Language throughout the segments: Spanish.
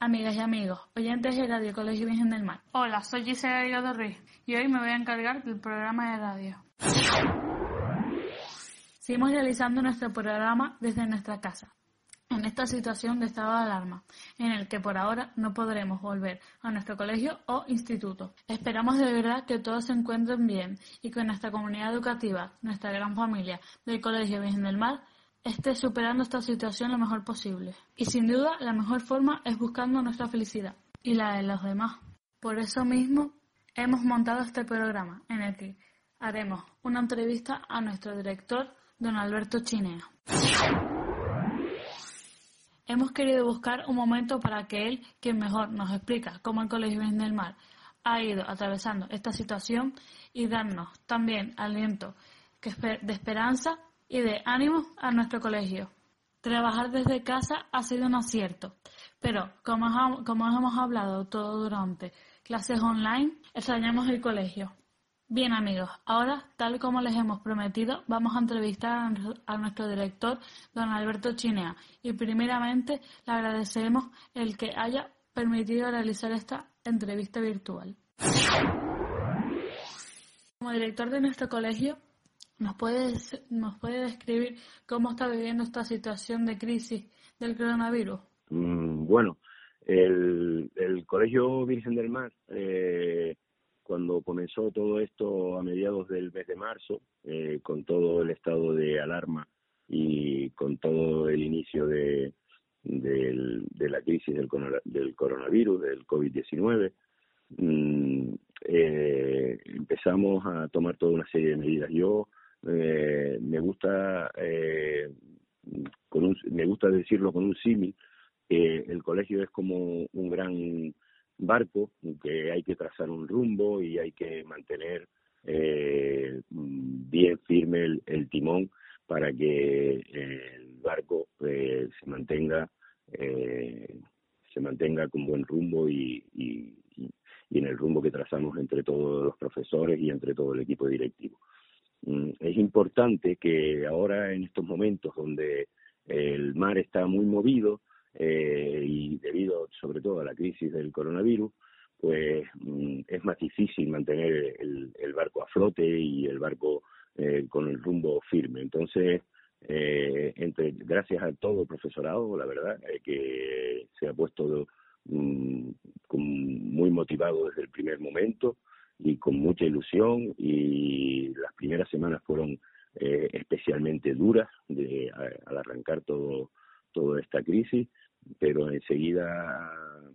amigas y amigos, oyentes de Radio Colegio Virgen del Mar. Hola, soy Gisela Delgado Ruiz y hoy me voy a encargar del programa de radio. Seguimos realizando nuestro programa desde nuestra casa, en esta situación de estado de alarma, en el que por ahora no podremos volver a nuestro colegio o instituto. Esperamos de verdad que todos se encuentren bien y que nuestra comunidad educativa, nuestra gran familia del Colegio Virgen del Mar, esté superando esta situación lo mejor posible. Y sin duda, la mejor forma es buscando nuestra felicidad y la de los demás. Por eso mismo, hemos montado este programa en el que haremos una entrevista a nuestro director, don Alberto Chinea. Hemos querido buscar un momento para que él, quien mejor nos explica cómo el Colegio Virgen del Mar ha ido atravesando esta situación y darnos también aliento de esperanza y de ánimo a nuestro colegio. Trabajar desde casa ha sido un acierto, pero como, como hemos hablado todo durante clases online, extrañamos el colegio. Bien amigos, ahora, tal como les hemos prometido, vamos a entrevistar a nuestro director, don Alberto Chinea, y primeramente le agradecemos el que haya permitido realizar esta entrevista virtual. Como director de nuestro colegio, ¿Nos puede, ¿Nos puede describir cómo está viviendo esta situación de crisis del coronavirus? Mm, bueno, el, el, Colegio Virgen del Mar, eh, cuando comenzó todo esto a mediados del mes de marzo, eh, con todo el estado de alarma y con todo el inicio de, de la crisis del, del coronavirus, del COVID-19, mm, eh, empezamos a tomar toda una serie de medidas. Yo eh, me gusta eh, con un, me gusta decirlo con un símil el colegio es como un gran barco que hay que trazar un rumbo y hay que mantener eh, bien firme el, timón para que el barco eh, se mantenga eh, se mantenga con buen rumbo y, y en el rumbo que trazamos entre todos los profesores y entre todo el equipo directivo. Mm, es importante que ahora en estos momentos donde el mar está muy movido eh, y debido sobre todo a la crisis del coronavirus, pues mm, es más difícil mantener el, barco a flote y el barco eh, con el rumbo firme. Entonces, eh, entre gracias a todo el profesorado, la verdad, que se ha puesto mm, muy motivado desde el primer momento y con mucha ilusión y las primeras semanas fueron eh, especialmente duras de, al arrancar todo toda esta crisis, pero enseguida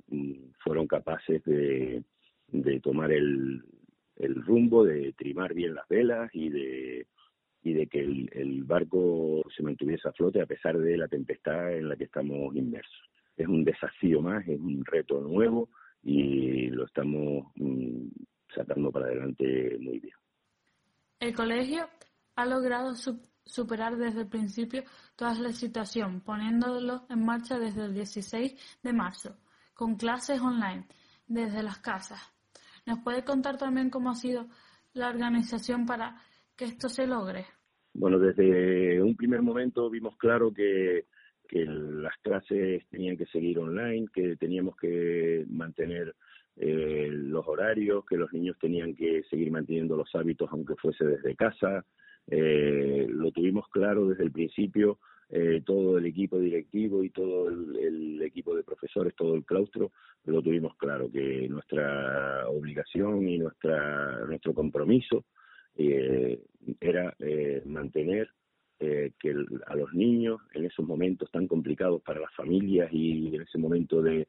mm, fueron capaces de, de tomar el, el rumbo, de trimar bien las velas y de y de que el, el, barco se mantuviese a flote a pesar de la tempestad en la que estamos inmersos. Es un desafío más, es un reto nuevo y lo estamos sacando para adelante muy bien. El colegio ha logrado superar desde el principio toda la situación, poniéndolo en marcha desde el 16 de marzo, con clases online desde las casas. ¿Nos puede contar también cómo ha sido la organización para que esto se logre? Bueno, desde un primer momento vimos claro que, que las clases tenían que seguir online, que teníamos que mantener eh, los horarios, que los niños tenían que seguir manteniendo los hábitos aunque fuese desde casa. Eh, lo tuvimos claro desde el principio, eh, todo el equipo directivo y todo el, equipo de profesores, todo el claustro, lo tuvimos claro, que nuestra obligación y nuestra nuestro compromiso eh, era mantener que a los niños en esos momentos tan complicados para las familias y en ese momento de,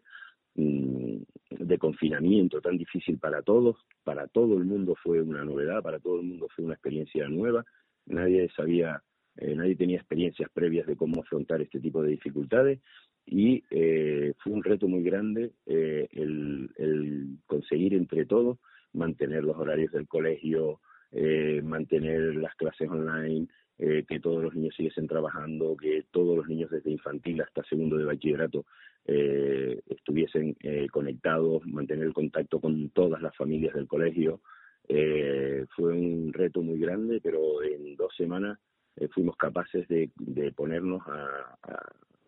de confinamiento tan difícil para todos, para todo el mundo fue una novedad, para todo el mundo fue una experiencia nueva, nadie sabía, eh, nadie tenía experiencias previas de cómo afrontar este tipo de dificultades y eh, fue un reto muy grande eh, el, el, conseguir entre todos mantener los horarios del colegio, eh, mantener las clases online, eh, que todos los niños siguiesen trabajando, que todos los niños desde infantil hasta segundo de bachillerato eh, estuviesen eh, conectados, mantener el contacto con todas las familias del colegio. Eh, fue un reto muy grande, pero en dos semanas eh, fuimos capaces de, ponernos a,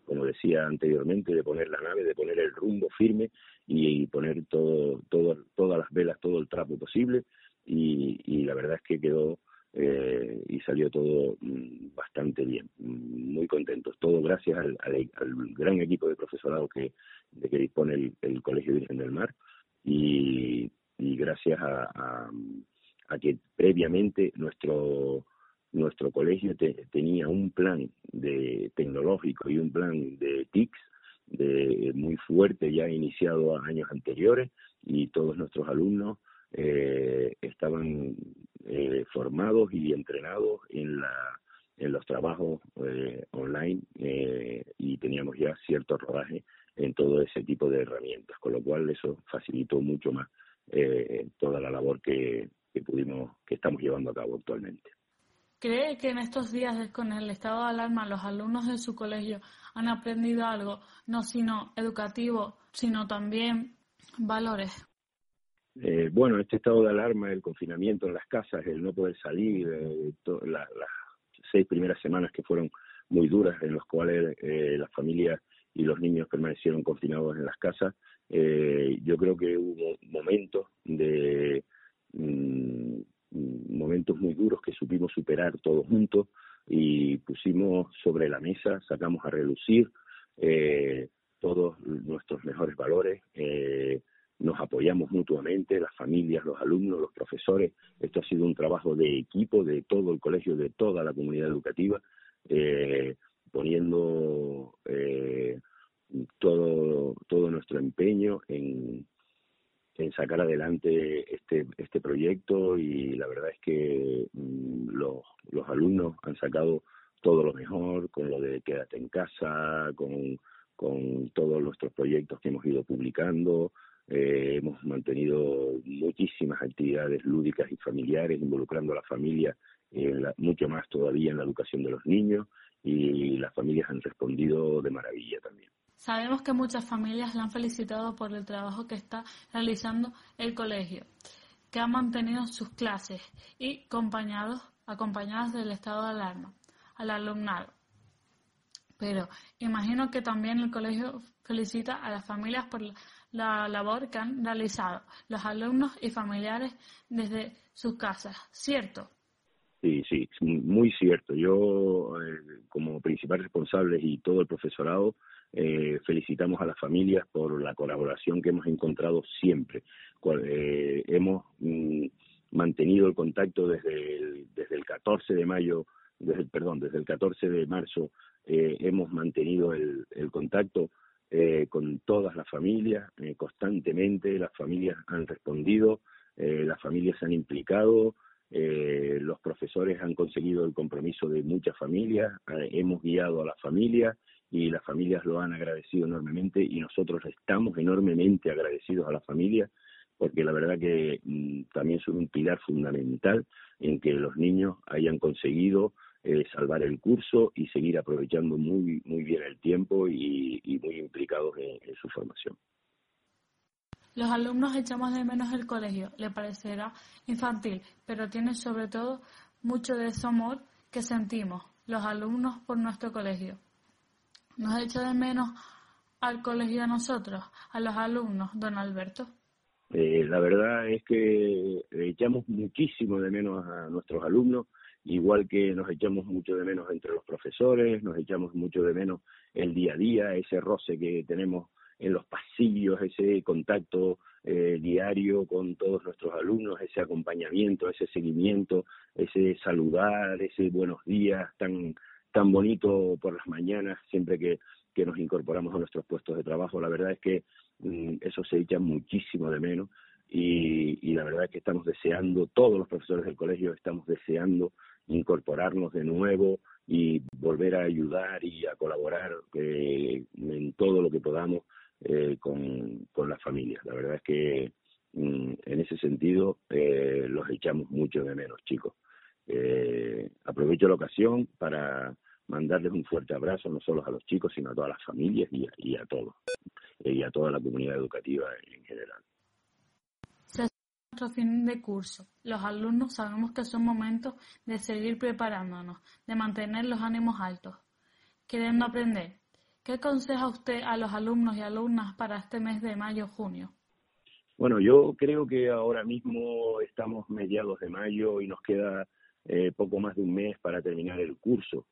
como decía anteriormente, de poner la nave, de poner el rumbo firme y, y poner todo, todo, todas las velas, todo el trapo posible. Y, y la verdad es que quedó eh, y salió todo mm, bastante bien, mm, muy contentos, todo gracias al, al, gran equipo de profesorado que, dispone el, Colegio Virgen del Mar y, gracias a, a, que previamente nuestro nuestro colegio te, tenía un plan de tecnológico y un plan de TICS de, muy fuerte ya iniciado años anteriores y todos nuestros alumnos eh, estaban eh, formados y entrenados en la en los trabajos eh, online eh, y teníamos ya cierto rodaje en todo ese tipo de herramientas, con lo cual eso facilitó mucho más eh, toda la labor que, pudimos, que estamos llevando a cabo actualmente. ¿Cree que en estos días con el estado de alarma los alumnos de su colegio han aprendido algo, no sino educativo, sino también valores? Eh, bueno, este estado de alarma, el confinamiento en las casas, el no poder salir, eh, la, las seis primeras semanas que fueron muy duras, en las cuales eh, las familias y los niños permanecieron confinados en las casas, eh, yo creo que hubo momentos de mmm, momentos muy duros que supimos superar todos juntos y pusimos sobre la mesa, sacamos a relucir eh, todos nuestros mejores valores. Nos apoyamos mutuamente, las familias, los alumnos, los profesores. Esto ha sido un trabajo de equipo de todo el colegio, de toda la comunidad educativa, eh, poniendo eh, todo, todo nuestro empeño en, en sacar adelante este, este proyecto y la verdad es que mmm, los, los alumnos han sacado todo lo mejor con lo de quédate en casa, con, con todos nuestros proyectos que hemos ido publicando, eh, hemos mantenido muchísimas actividades lúdicas y familiares involucrando a la familia en la, mucho más todavía en la educación de los niños y las familias han respondido de maravilla también. Sabemos que muchas familias le han felicitado por el trabajo que está realizando el colegio, que ha mantenido sus clases y acompañados, acompañadas del estado de alarma al alumnado. Pero imagino que también el colegio felicita a las familias por la labor que han realizado los alumnos y familiares desde sus casas, ¿cierto? Sí, sí, muy cierto. Yo, eh, como principal responsable y todo el profesorado, eh, felicitamos a las familias por la colaboración que hemos encontrado siempre. Eh, hemos mm, mantenido el contacto desde el, desde el 14 de mayo, desde, perdón, desde el 14 de marzo eh, hemos mantenido el contacto eh, con todas las familias, eh, constantemente las familias han respondido, eh, las familias se han implicado, eh, los profesores han conseguido el compromiso de muchas familias, eh, hemos guiado a las familias y las familias lo han agradecido enormemente y nosotros estamos enormemente agradecidos a las familias porque la verdad que mm, también son un pilar fundamental en que los niños hayan conseguido eh, salvar el curso y seguir aprovechando muy muy bien el tiempo y, y muy implicados en, en, su formación. Los alumnos echamos de menos el colegio, le parecerá infantil, pero tiene sobre todo mucho de ese amor que sentimos los alumnos por nuestro colegio. ¿Nos echa de menos al colegio a nosotros, a los alumnos, don Alberto? Eh, la verdad es que echamos muchísimo de menos a nuestros alumnos igual que nos echamos mucho de menos entre los profesores, nos echamos mucho de menos el día a día, ese roce que tenemos en los pasillos, ese contacto eh, diario con todos nuestros alumnos, ese acompañamiento, ese seguimiento, ese saludar, ese buenos días tan tan bonito por las mañanas siempre que, que nos incorporamos a nuestros puestos de trabajo. La verdad es que mm, eso se echa muchísimo de menos y, y la verdad es que estamos deseando, todos los profesores del colegio estamos deseando incorporarnos de nuevo y volver a ayudar y a colaborar eh, en todo lo que podamos eh, con, con las familias. La verdad es que mm, en ese sentido eh, los echamos mucho de menos, chicos. Eh, aprovecho la ocasión para mandarles un fuerte abrazo no solo a los chicos, sino a todas las familias y a, y a todos, eh, y a toda la comunidad educativa en general. Fin de curso. Los alumnos sabemos que son momentos de seguir preparándonos, de mantener los ánimos altos, queriendo aprender. ¿Qué aconseja usted a los alumnos y alumnas para este mes de mayo-junio? Bueno, yo creo que ahora mismo estamos mediados de mayo y nos queda eh, poco más de un mes para terminar el curso.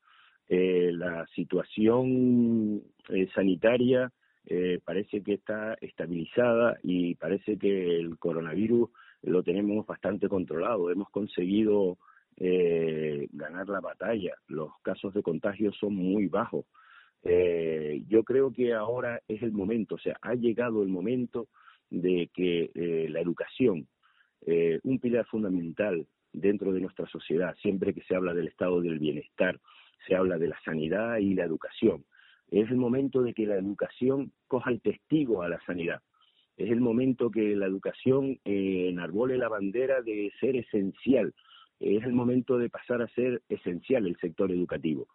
Eh, la situación eh, sanitaria eh, parece que está estabilizada y parece que el coronavirus lo tenemos bastante controlado. Hemos conseguido eh, ganar la batalla. Los casos de contagio son muy bajos. Eh, yo creo que ahora es el momento, o sea, ha llegado el momento de que eh, la educación, un pilar fundamental dentro de nuestra sociedad, siempre que se habla del estado del bienestar, se habla de la sanidad y la educación. Es el momento de que la educación coja el testigo a la sanidad. Es el momento que la educación eh, enarbole la bandera de ser esencial. Es el momento de pasar a ser esencial el sector educativo.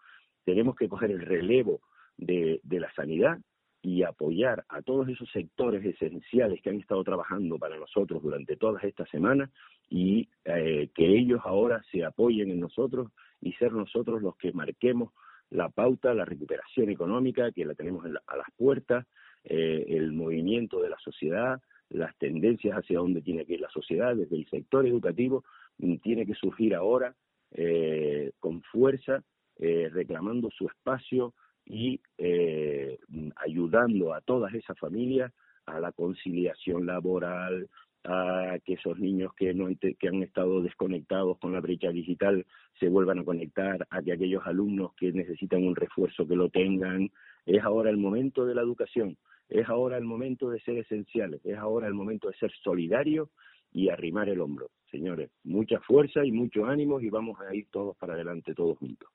Tenemos que coger el relevo de, la sanidad y apoyar a todos esos sectores esenciales que han estado trabajando para nosotros durante todas estas semanas y eh, que ellos ahora se apoyen en nosotros y ser nosotros los que marquemos la pauta, la recuperación económica que la tenemos la, a las puertas, eh, el movimiento de la sociedad, las tendencias hacia dónde tiene que ir la sociedad, desde el sector educativo, mm, tiene que surgir ahora eh, con fuerza, eh, reclamando su espacio y eh, ayudando a todas esas familias a la conciliación laboral, a que esos niños que, no, que han estado desconectados con la brecha digital se vuelvan a conectar, a que aquellos alumnos que necesitan un refuerzo que lo tengan. Es ahora el momento de la educación, es ahora el momento de ser esenciales, es ahora el momento de ser solidarios y arrimar el hombro. Señores, mucha fuerza y mucho ánimo y vamos a ir todos para adelante, todos juntos.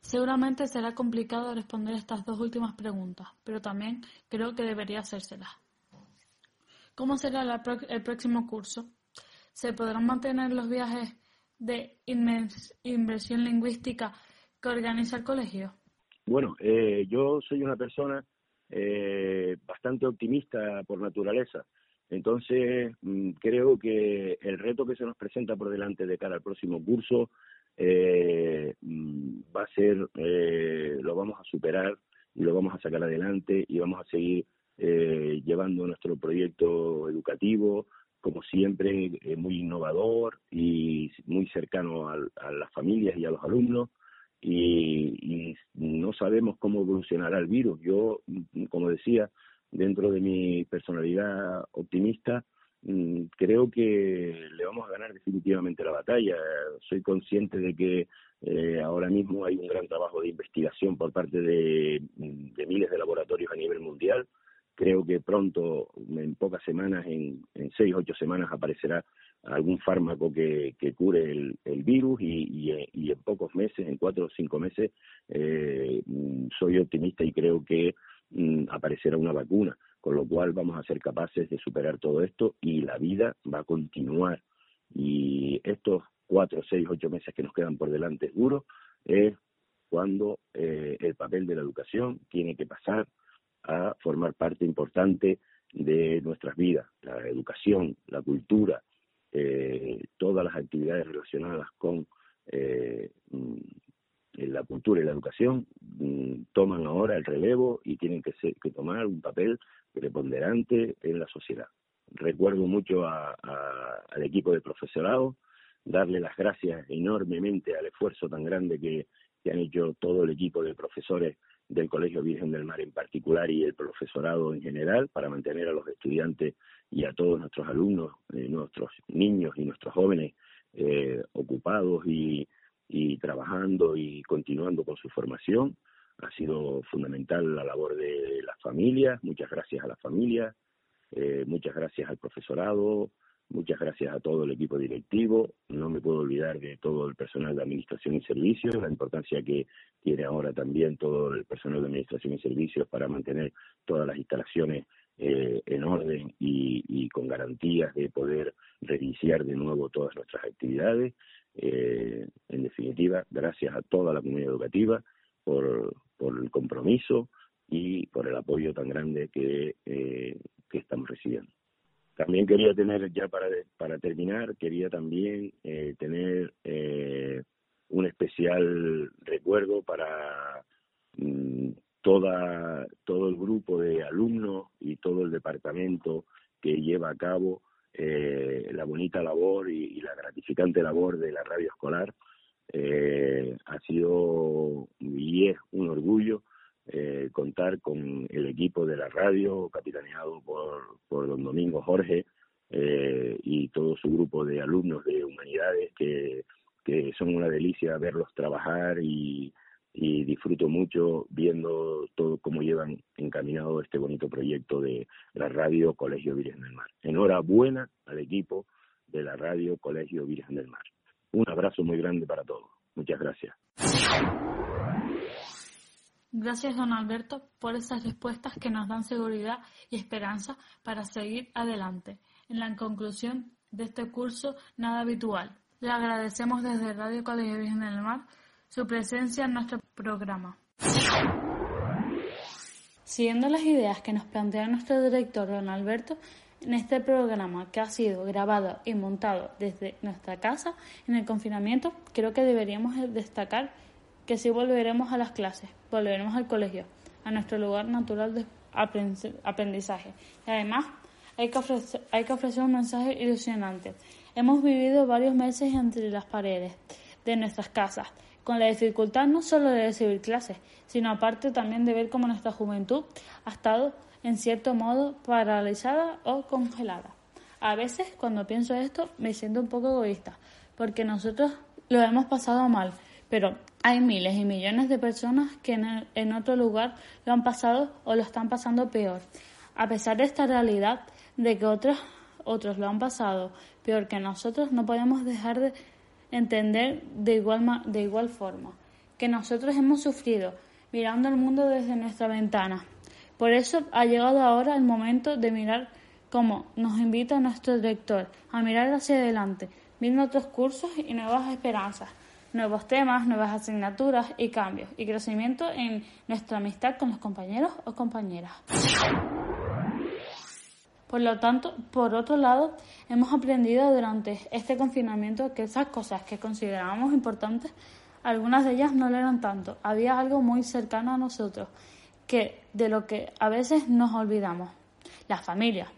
Seguramente será complicado responder estas dos últimas preguntas, pero también creo que debería hacérselas. ¿Cómo será la pro el próximo curso? ¿Se podrán mantener los viajes de inversión lingüística que organiza el colegio? Bueno, eh, yo soy una persona eh, bastante optimista por naturaleza. Entonces, mmm, creo que el reto que se nos presenta por delante de cara al próximo curso eh, mm, va a ser, eh, lo vamos a superar y lo vamos a sacar adelante y vamos a seguir eh, llevando nuestro proyecto educativo, como siempre, eh, muy innovador y muy cercano a, las familias y a los alumnos. Y, y no sabemos cómo evolucionará el virus. Yo, como decía, dentro de mi personalidad optimista, mm, creo que le vamos a ganar definitivamente la batalla. Soy consciente de que eh, ahora mismo hay un gran trabajo de investigación por parte de, de miles de laboratorios a nivel mundial Creo que pronto, en pocas semanas, en, en seis, ocho semanas, aparecerá algún fármaco que, cure el, el virus y, y, en pocos meses, en cuatro o cinco meses, eh, soy optimista y creo que mm, aparecerá una vacuna, con lo cual vamos a ser capaces de superar todo esto y la vida va a continuar. Y estos cuatro, seis, ocho meses que nos quedan por delante duros es cuando eh, el papel de la educación tiene que pasar a formar parte importante de nuestras vidas, la educación, la cultura, eh, todas las actividades relacionadas con eh, mm, la cultura y la educación mm, toman ahora el relevo y tienen que, ser, tomar un papel preponderante en la sociedad. Recuerdo mucho a, al equipo de profesorado, darle las gracias enormemente al esfuerzo tan grande que, que han hecho todo el equipo de profesores del Colegio Virgen del Mar en particular y el profesorado en general para mantener a los estudiantes y a todos nuestros alumnos, eh, nuestros niños y nuestros jóvenes eh, ocupados y, y trabajando y continuando con su formación. Ha sido fundamental la labor de las familias, muchas gracias a las familias, eh, muchas gracias al profesorado, Muchas gracias a todo el equipo directivo. No me puedo olvidar de todo el personal de administración y servicios, la importancia que tiene ahora también todo el personal de administración y servicios para mantener todas las instalaciones eh, en orden y, con garantías de poder reiniciar de nuevo todas nuestras actividades. Eh, en definitiva, gracias a toda la comunidad educativa por, el compromiso y por el apoyo tan grande que, eh, que estamos recibiendo. También quería tener, ya para, para terminar, quería también tener un especial recuerdo para mm, toda, todo el grupo de alumnos y todo el departamento que lleva a cabo eh, la bonita labor y, la gratificante labor de la radio escolar. Eh, ha sido y es un orgullo eh, contar con el equipo de la radio, capitaneado por, por don Domingo Jorge y todo su grupo de alumnos de humanidades que, que son una delicia verlos trabajar y, y disfruto mucho viendo todo cómo llevan encaminado este bonito proyecto de la radio Colegio Virgen del Mar. Enhorabuena al equipo de la radio Colegio Virgen del Mar. Un abrazo muy grande para todos. Muchas gracias. Gracias, don Alberto, por esas respuestas que nos dan seguridad y esperanza para seguir adelante. En la conclusión de este curso nada habitual. Le agradecemos desde Radio Colegio Virgen del Mar su presencia en nuestro programa. Siguiendo las ideas que nos plantea nuestro director don Alberto, en este programa que ha sido grabado y montado desde nuestra casa en el confinamiento, creo que deberíamos destacar que sí volveremos a las clases, volveremos al colegio, a nuestro lugar natural de aprendizaje. Y además, hay que, ofrecer, hay que ofrecer un mensaje ilusionante. Hemos vivido varios meses entre las paredes de nuestras casas con la dificultad no solo de recibir clases, sino aparte también de ver cómo nuestra juventud ha estado en cierto modo paralizada o congelada. A veces cuando pienso esto me siento un poco egoísta, porque nosotros lo hemos pasado mal, pero hay miles y millones de personas que en, otro lugar lo han pasado o lo están pasando peor. A pesar de esta realidad de que otros, otros lo han pasado peor que nosotros, no podemos dejar de entender de igual, de igual forma que nosotros hemos sufrido mirando el mundo desde nuestra ventana. Por eso ha llegado ahora el momento de mirar como nos invita nuestro director a mirar hacia adelante, viendo otros cursos y nuevas esperanzas, nuevos temas, nuevas asignaturas y cambios y crecimiento en nuestra amistad con los compañeros o compañeras. Por lo tanto, por otro lado, hemos aprendido durante este confinamiento que esas cosas que considerábamos importantes, algunas de ellas no lo eran tanto. Había algo muy cercano a nosotros, que de lo que a veces nos olvidamos, la familia.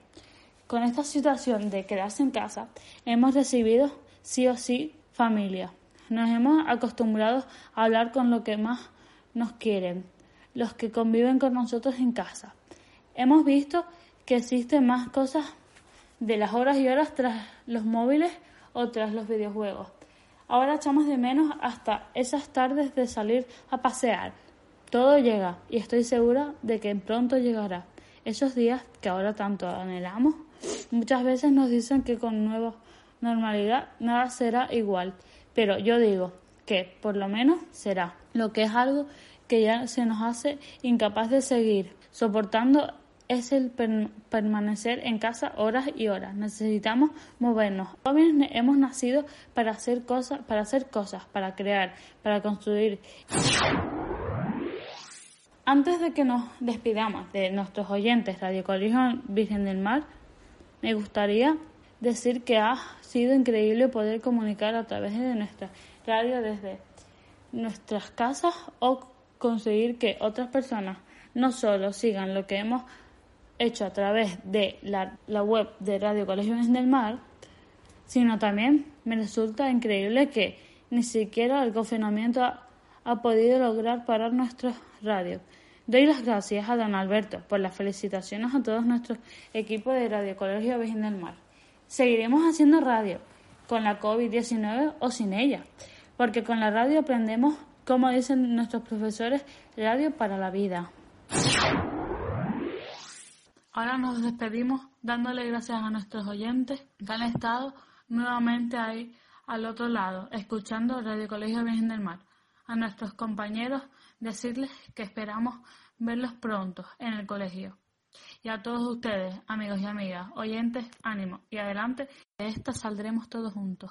Con esta situación de quedarse en casa, hemos recibido sí o sí familia. Nos hemos acostumbrado a hablar con lo que más nos quieren, los que conviven con nosotros en casa. Hemos visto que existen más cosas de las horas y horas tras los móviles o tras los videojuegos. Ahora echamos de menos hasta esas tardes de salir a pasear. Todo llega y estoy segura de que pronto llegará. Esos días que ahora tanto anhelamos, muchas veces nos dicen que con nueva normalidad nada será igual, pero yo digo que por lo menos será, lo que es algo que ya se nos hace incapaz de seguir soportando es el permanecer en casa horas y horas. Necesitamos movernos. Jóvenes hemos nacido para hacer cosas, para hacer cosas, para crear, para construir. Antes de que nos despidamos de nuestros oyentes Radio Colegio Virgen del Mar, me gustaría decir que ha sido increíble poder comunicar a través de nuestra radio desde nuestras casas o conseguir que otras personas no solo sigan lo que hemos hecho a través de la, web de Radio Colegio del Mar, sino también me resulta increíble que ni siquiera el confinamiento ha, podido lograr parar nuestra radio. Doy las gracias a don Alberto por las felicitaciones a todos nuestros equipos de Radio Colegio Virgen del Mar. Seguiremos haciendo radio, con la COVID-19 o sin ella, porque con la radio aprendemos, como dicen nuestros profesores, radio para la vida. Ahora nos despedimos dándole gracias a nuestros oyentes que han estado nuevamente ahí al otro lado, escuchando Radio Colegio Virgen del Mar. A nuestros compañeros decirles que esperamos verlos pronto en el colegio. Y a todos ustedes, amigos y amigas, oyentes, ánimo y adelante, de esta saldremos todos juntos.